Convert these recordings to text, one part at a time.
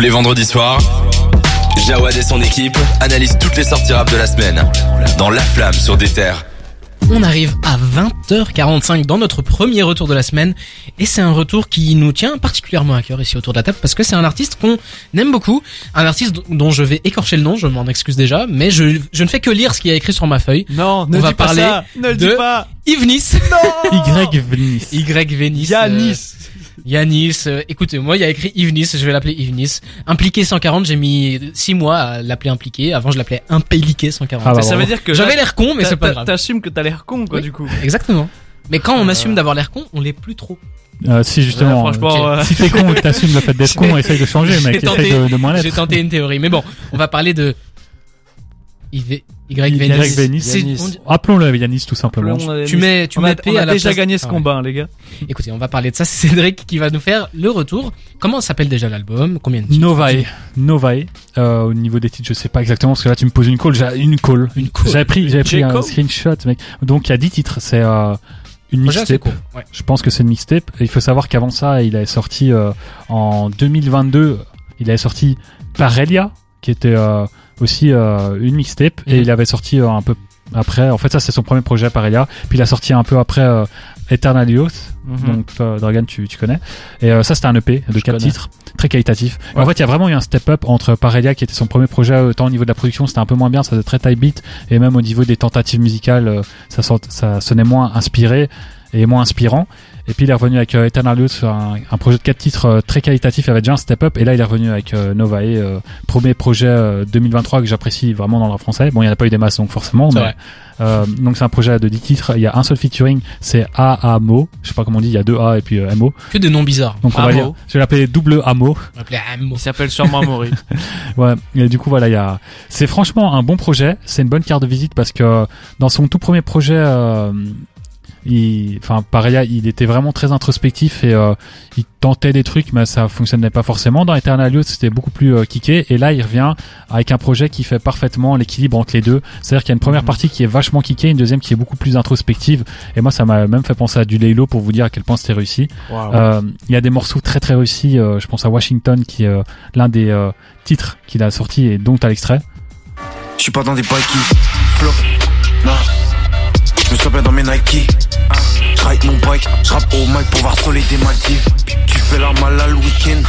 Tous les vendredis soirs, Jawad et son équipe analysent toutes les sorties rap de la semaine dans La Flamme sur des terres. On arrive à 20h45 dans notre premier retour de la semaine et c'est un retour qui nous tient particulièrement à cœur ici autour de la table parce que c'est un artiste qu'on aime beaucoup, un artiste dont je vais écorcher le nom, je m'en excuse déjà, mais je, je ne fais que lire ce qu'il y a écrit sur ma feuille. Non, ne On va dis pas parler ça. Ne le dis pas. Yvenis. Y Venice. Y Vénis. Yanis. euh, Yanis, euh, écoutez, moi il y a écrit Yvenis, je vais l'appeler Yvenis. Impliqué 140, j'ai mis 6 mois à l'appeler impliqué, avant je l'appelais impéliqué 140. Ah bah, ça veut dire que J'avais l'air con, mais c'est pas grave. T'assumes que t'as l'air con, quoi, Oui. du coup. Exactement. Mais quand on Euh, assume d'avoir l'air con, on l'est plus trop. Euh, si justement, Ouais, franchement, euh, euh, si t'es con et que t'assumes le fait d'être con, essaye de changer, J'ai mec. tenté- Essaye de, de moins J'ai l'être. tenté une théorie, mais bon, on va parler de Y Y Appelons-le Yanis tout simplement. Tu mets, tu mets a, P on à a la déjà gagné ce Ah combat, hein, les gars. Écoutez, on va parler de ça. C'est Cédric qui va nous faire le retour. Comment s'appelle déjà l'album? Combien de titres Novae, Novae. Euh, au niveau des titres, je sais pas exactement parce que là tu me poses une call. J'ai une call. Une call. J'avais pris, j'avais pris un screenshot, mec. Donc il y a 10 titres. C'est euh, une mixtape. Ouais. Je pense que c'est une mixtape. Il faut savoir qu'avant ça, il avait sorti euh, en 2022, il avait sorti Parelia, qui était euh, aussi euh, une mixtape, et Mhm. il avait sorti euh, un peu après. En fait, ça c'est son premier projet Parelia. Puis il a sorti un peu après euh, Eternal Youth. Mhm. Donc toi, Dragan, tu, tu connais. Et euh, ça c'était un EP de quatre titres, très qualitatif. Ouais. En fait, il y a vraiment eu un step up entre Parelia qui était son premier projet, autant au niveau de la production, c'était un peu moins bien, ça faisait très type beat, et même au niveau des tentatives musicales, euh, ça, sort- ça sonnait moins inspiré et moins inspirant. Et puis il est revenu avec euh, Eternal Youth sur un, un projet de quatre titres euh, très qualitatif, il y avait déjà un step up, et là il est revenu avec euh, Novae, euh, premier projet euh, 2023 que j'apprécie vraiment dans le français. Bon, il n'y en a pas eu des masses donc forcément, mais euh, donc c'est un projet de 10 titres, il y a un seul featuring, c'est A A Mo, je sais pas comment on dit, il y a deux A et puis euh, MO. Que des noms bizarres. Donc on va dire, je vais l'appeler double Amo. Il s'appelle sûrement Maury. Ouais, et du coup voilà, il y a c'est franchement un bon projet, c'est une bonne carte de visite parce que dans son tout premier projet euh, il enfin pareil, il était vraiment très introspectif et euh, il tentait des trucs mais ça fonctionnait pas forcément dans Eternal Youth, c'était beaucoup plus euh, kické et là il revient avec un projet qui fait parfaitement l'équilibre entre les deux. C'est-à-dire qu'il y a une première Mhm. partie qui est vachement kickée, une deuxième qui est beaucoup plus introspective et moi ça m'a même fait penser à du Laylo pour vous dire à quel point c'était réussi. Euh, il y a des morceaux très très réussis. euh, je pense à Washington qui est euh, l'un des euh, titres qu'il a sorti et dont à l'extrait. Je suis pas dans des bikes flop, non. Je me sens bien dans mes Nike. Ah, Je ride mon bike, je rappe au mic pour voir soleil des Maldives. Tu fais la malade le week-end,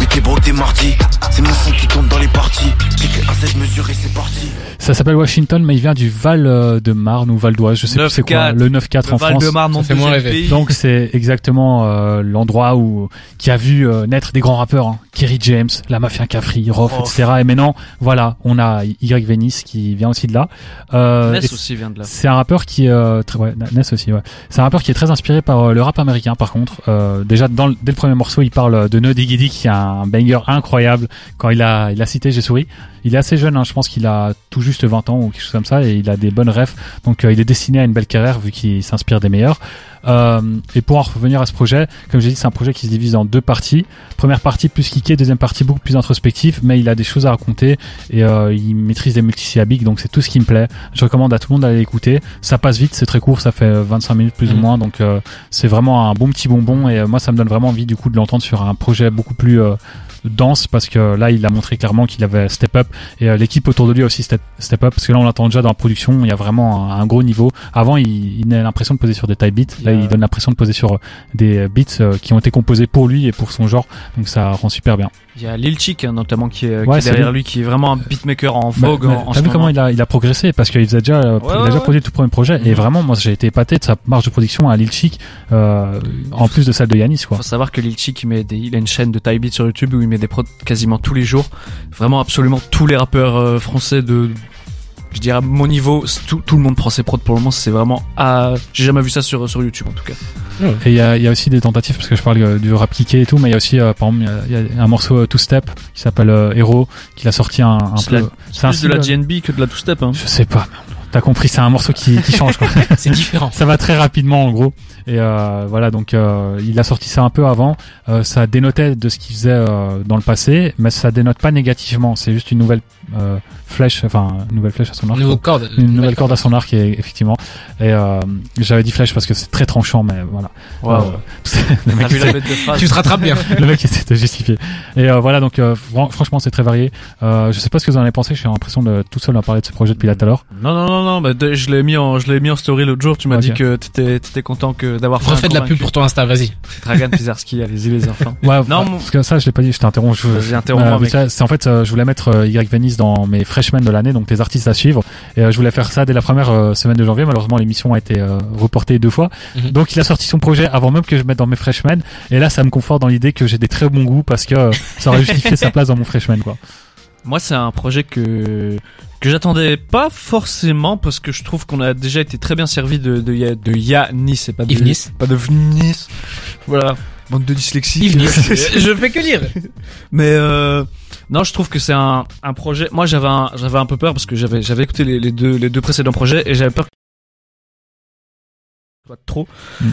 mais t'es broke t'es mardi. C'est mon son qui tourne dans les parties. Pique à 16 mesures et c'est parti. Ça s'appelle Washington, mais il vient du Val euh, de Marne ou Val d'Oise, je sais plus c'est quoi, 9-4. le 9-4 en Le Val France. de Marne, Ça fait moins rêver. Donc c'est exactement euh, l'endroit où qui a vu euh, naître des grands rappeurs, hein. Kerry James, la Mafia Cafri, Rof, Rof. etc. Et maintenant, voilà, on a Y Venice qui vient aussi de là. Euh, Ness aussi vient de là. C'est un rappeur qui est euh, très, ouais, Ness aussi, ouais. C'est un rappeur qui est très inspiré par euh, le rap américain. Par contre, euh, déjà dans le- dès le premier morceau, il parle de No Diggy Dick, qui est un banger incroyable. Quand il a il a cité J'ai souri. Il est assez jeune, hein, je pense qu'il a tout juste 20 ans ou quelque chose comme ça, et il a des bonnes refs. Donc euh, il est destiné à une belle carrière vu qu'il s'inspire des meilleurs. Euh, et pour en revenir à ce projet, comme j'ai dit, c'est un projet qui se divise en deux parties. Première partie plus kické, deuxième partie beaucoup plus introspective, mais il a des choses à raconter et euh, il maîtrise des multisyllabiques, donc c'est tout ce qui me plaît. Je recommande à tout le monde d'aller l'écouter. Ça passe vite, c'est très court, ça fait 25 minutes plus ou Mhm. moins, donc euh, c'est vraiment un bon petit bonbon et euh, moi ça me donne vraiment envie du coup de l'entendre sur un projet beaucoup plus euh, dense parce que là il a montré clairement qu'il avait step up et euh, l'équipe autour de lui a aussi step, step up parce que là on l'entend déjà dans la production il y a vraiment un, un gros niveau avant il, il a l'impression de poser sur des type beats là Il donne l'impression de poser sur euh, des beats euh, qui ont été composés pour lui et pour son genre donc ça rend super bien Il y a Lil Chick hein, notamment qui est, qui derrière lui. qui est vraiment un beatmaker en Bah, vogue bah, en, en T'as vu comment il a, il a progressé? Parce qu'il faisait déjà, euh, Ouais, il a ouais, déjà ouais. produit le tout premier projet et Mhm. vraiment moi j'ai été épaté de sa marge de production à Lil Chic euh, en plus de celle de Yanis quoi. Faut savoir que Lil Chick il, met des, il a une chaîne de type beat sur YouTube où il met des prods quasiment tous les jours. Vraiment absolument tous les rappeurs euh, français de je dirais à mon niveau, tout, tout le monde prend ses prods pour le moment, c'est vraiment ah, j'ai jamais vu ça sur sur YouTube en tout cas. Et il y a, il y a aussi des tentatives parce que je parle euh, du rap kické et tout mais il y a aussi euh, par exemple il y a- il y, a un morceau euh, Two Step qui s'appelle euh, Hero qu'il a sorti un, peu c'est un Plus de la. GNB que de la two step hein. Je sais pas. T'as compris, c'est un morceau qui, qui change quoi. C'est différent. ça va très rapidement en gros et euh, voilà donc euh, il a sorti ça un peu avant Euh, ça dénotait de ce qu'il faisait euh, dans le passé mais ça dénote pas négativement c'est juste une nouvelle euh, flèche, enfin une nouvelle flèche à son arc. Nouveau corde. une nouvelle corde à son arc et, effectivement et euh, j'avais dit flèche parce que c'est très tranchant mais voilà. Euh, le mec essaie- de phrase Tu te rattrapes bien. le mec essaie de justifier et euh, voilà donc euh, fran- franchement c'est très varié euh, je sais pas ce que vous en avez pensé j'ai l'impression de tout seul à parler de ce projet depuis là tout à l'heure Non, non, non, non, bah, de- je l'ai mis en, je l'ai mis en story l'autre jour. Tu m'as dit que t'étais, t'étais content que d'avoir fait Refais de la pub pour ton Insta, vas-y. Dragan Pizarski, allez-y les enfants. ouais Non, parce que ça je l'ai pas dit je t'interromps je, Vas-y, interromps-moi, Euh, mec. ça, c'est en fait euh, je voulais mettre euh, Y Venice dans mes freshmen de l'année donc les artistes à suivre et euh, je voulais faire ça dès la première euh, semaine de janvier malheureusement l'émission a été euh, reportée deux fois Mhm. donc il a sorti son projet avant même que je mette dans mes freshmen et là ça me conforte dans l'idée que j'ai des très bons goûts parce que euh, ça aurait justifié sa place dans mon freshman quoi Moi, c'est un projet que que j'attendais pas forcément parce que je trouve qu'on a déjà été très bien servi de de, de et pas de Yves pas de Vnis. Voilà, bande de dyslexie. Je fais que lire. Mais euh, non, je trouve que c'est un, un projet. Moi, j'avais un, j'avais un peu peur parce que j'avais j'avais écouté les, les deux les deux précédents projets et j'avais peur pas trop.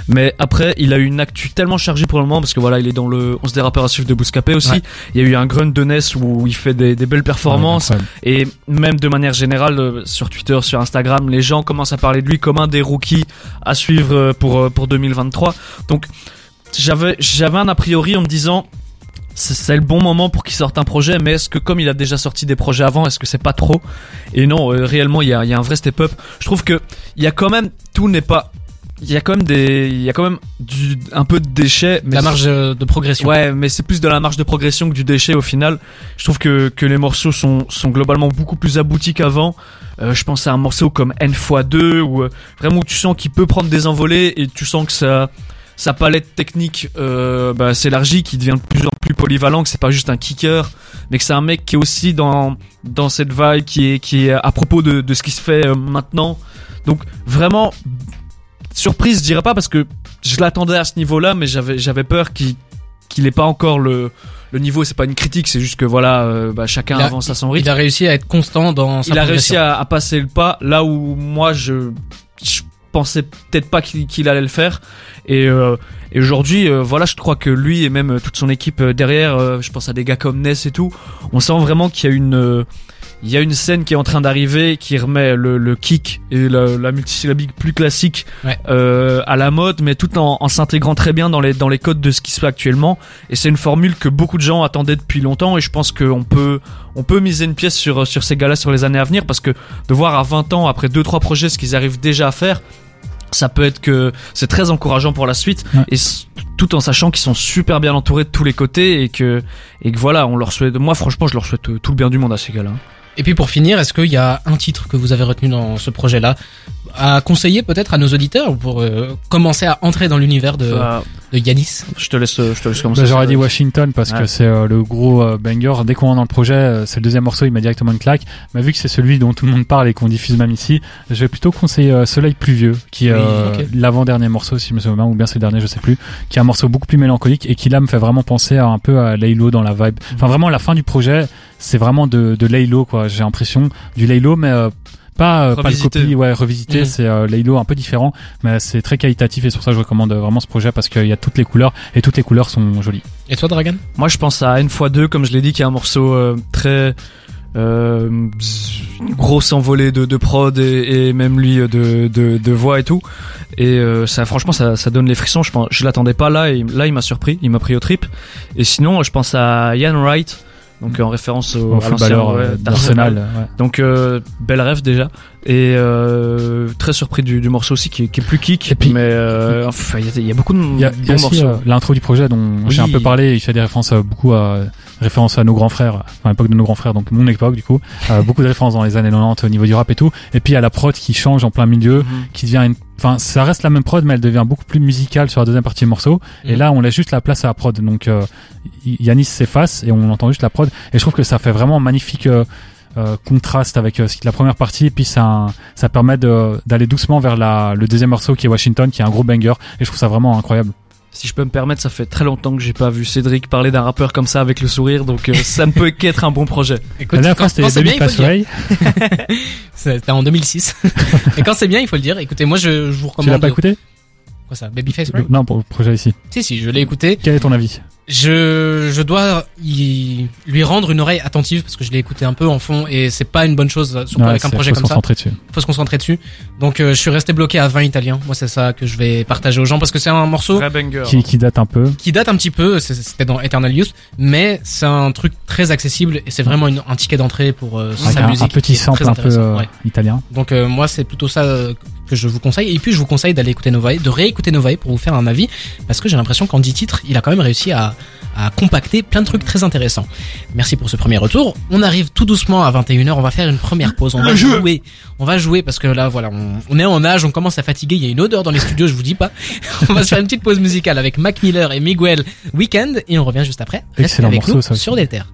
Mais après, il a eu une actu tellement chargée pour le moment parce que voilà, il est dans le 11 des rappeurs à suivre de Bouscapé aussi. Ouais. Il y a eu un grunt de Ness où il fait des, des belles performances Ouais, et même de manière générale euh, sur Twitter, sur Instagram, les gens commencent à parler de lui comme un des rookies à suivre euh, pour euh, pour 2023. Donc j'avais j'avais un a priori en me disant c'est le bon moment pour qu'il sorte un projet, mais est-ce que comme il a déjà sorti des projets avant, est-ce que c'est pas trop? Et non, euh, réellement, il y a, y a un vrai step-up. Je trouve que il y a quand même tout n'est pas, il y a quand même des, il y a quand même du un peu de déchets. Mais La marge euh, de progression. Ouais, mais c'est plus de la marge de progression que du déchet au final. Je trouve que, que les morceaux sont, sont globalement beaucoup plus aboutis qu'avant. Euh, je pense à un morceau comme N x 2 où euh, vraiment tu sens qu'il peut prendre des envolées et tu sens que ça, sa palette technique euh, bah, s'élargit, qu'il devient de plus en plus polyvalent, que c'est pas juste un kicker, mais que c'est un mec qui est aussi dans, dans cette vibe qui est, qui est à propos de, de ce qui se fait euh, maintenant. Donc vraiment, surprise, je dirais pas parce que je l'attendais à ce niveau-là, mais j'avais j'avais peur qu'il qu'il ait pas encore le le niveau. C'est pas une critique, c'est juste que voilà, euh, bah, chacun a- avance à son rythme. Il a réussi à être constant dans sa Il a réussi à, à passer le pas là où moi je je pensais peut-être pas qu'il allait le faire. Et, euh, et aujourd'hui, euh, voilà, je crois que lui et même toute son équipe euh, derrière, euh, je pense à des gars comme Ness et tout, on sent vraiment qu'il y a une euh, il y a une scène qui est en train d'arriver qui remet le, le kick et la, la multisyllabique plus classique Ouais. euh, à la mode, mais tout en, en s'intégrant très bien dans les dans les codes de ce qui se fait actuellement. Et c'est une formule que beaucoup de gens attendaient depuis longtemps. Et je pense qu'on peut on peut miser une pièce sur sur ces gars-là sur les années à venir parce que de voir à 20 ans après deux trois projets ce qu'ils arrivent déjà à faire. Ça peut être que c'est très encourageant pour la suite Ouais. et tout en sachant qu'ils sont super bien entourés de tous les côtés et que et que voilà on leur souhaite moi franchement je leur souhaite tout le bien du monde à ces gars-là. Et puis pour finir, est-ce qu'il y a un titre que vous avez retenu dans ce projet-là à conseiller peut-être à nos auditeurs pour euh, commencer à entrer dans l'univers de, Bah, de Yanis je te laisse je te laisse commencer. Bah, J'aurais dit Washington parce Ouais. que c'est euh, le gros euh, banger. Dès qu'on est dans le projet, euh, c'est le deuxième morceau, il m'a directement une claque. Mais vu que c'est celui dont tout le monde parle et qu'on diffuse même ici, je vais plutôt conseiller euh, Soleil pluvieux, qui est Oui, euh, l'avant-dernier morceau, si je me souviens bien, ou bien c'est le dernier, je sais plus, qui est un morceau beaucoup plus mélancolique et qui là me fait vraiment penser à, un peu à Laylo dans la vibe. Enfin vraiment la fin du projet, c'est vraiment de, de Laylo quoi. J'ai l'impression du Laylo, mais euh, pas, euh, pas le copie, ouais, revisité, Mhm. c'est euh, Laylo un peu différent, mais c'est très qualitatif et c'est pour ça que je recommande euh, vraiment ce projet parce qu'il y a toutes les couleurs et toutes les couleurs sont jolies. Et toi, Dragan? Moi, je pense à N x 2, comme je l'ai dit, qui est un morceau euh, très euh, grosse envolée de, de prod et, et même lui euh, de, de, de voix et tout. Et euh, ça, franchement, ça, ça donne les frissons. Je pense, je l'attendais pas là et là, il m'a surpris, il m'a pris au trip. Et sinon, je pense à Ian Wright. Donc en référence au, Au footballeur ouais, euh, d'Arsenal. ouais. Donc euh, belle rêve déjà et euh, très surpris du, du morceau aussi qui est, qui est plus kick. Et puis- mais euh, enfin, il y, a- il y a beaucoup de Il y a, y a morceaux. euh, l'intro du projet dont Oui. j'ai un peu parlé. Il fait des références euh, beaucoup à références à nos grands frères, enfin l'époque de nos grands frères, donc mon époque du coup. Euh, beaucoup de références dans les années 90 au niveau du rap et tout. Et puis il y a la prod qui change en plein milieu, Mhm. qui devient une. Enfin, ça reste la même prod, mais elle devient beaucoup plus musicale sur la deuxième partie du morceau. Et Mhm. là, on laisse juste la place à la prod. Donc, euh, Yanis s'efface et on entend juste la prod. Et je trouve que ça fait vraiment un magnifique euh, euh, contraste avec euh, la première partie. Et puis ça, ça permet d'aller doucement vers la, le deuxième morceau qui est Washington, qui est un gros banger. Et je trouve ça vraiment incroyable. Si je peux me permettre, ça fait très longtemps que j'ai pas vu Cédric parler d'un rappeur comme ça avec le sourire, donc euh, ça ne peut qu'être un bon projet. Écoute, la dernière fois, c'était. C'était en 2006. Et quand c'est bien, il faut le dire. Écoutez, moi, je, je vous Tu l'as recommande. pas écouté? Quoi ça? Babyface Ray Non, pour le projet ici. Si, si, je l'ai écouté. Quel est ton avis? Je, je dois y, lui rendre une oreille attentive parce que je l'ai écouté un peu en fond et c'est pas une bonne chose surtout Ouais, avec un projet faut comme se ça. concentrer dessus. Faut se concentrer dessus. Donc euh, je suis resté bloqué à 20 italiens. Moi c'est ça que je vais partager aux gens parce que c'est un morceau. Qui, qui date un peu. qui date un petit peu, c'est- c'était dans Eternal Youth, mais c'est un truc très accessible et c'est vraiment une- un ticket d'entrée pour euh, sa un, musique. un petit sample un peu euh, Ouais. italien. Donc euh, moi c'est plutôt ça euh, que je vous conseille et puis je vous conseille d'aller écouter Novae, de réécouter Novae pour vous faire un avis parce que j'ai l'impression qu'en 10 titres il a quand même réussi à, à compacter plein de trucs très intéressants. Merci pour ce premier retour. On arrive tout doucement à 21h, on va faire une première pause, on va jouer. On va jouer parce que là voilà, on, on est en âge, on commence à fatiguer, il y a une odeur dans les studios, je vous dis pas. on va se faire une petite pause musicale avec Mac Miller et Miguel Weekend et on revient juste après. Restez Excellent avec morceau, nous ça sur des terres.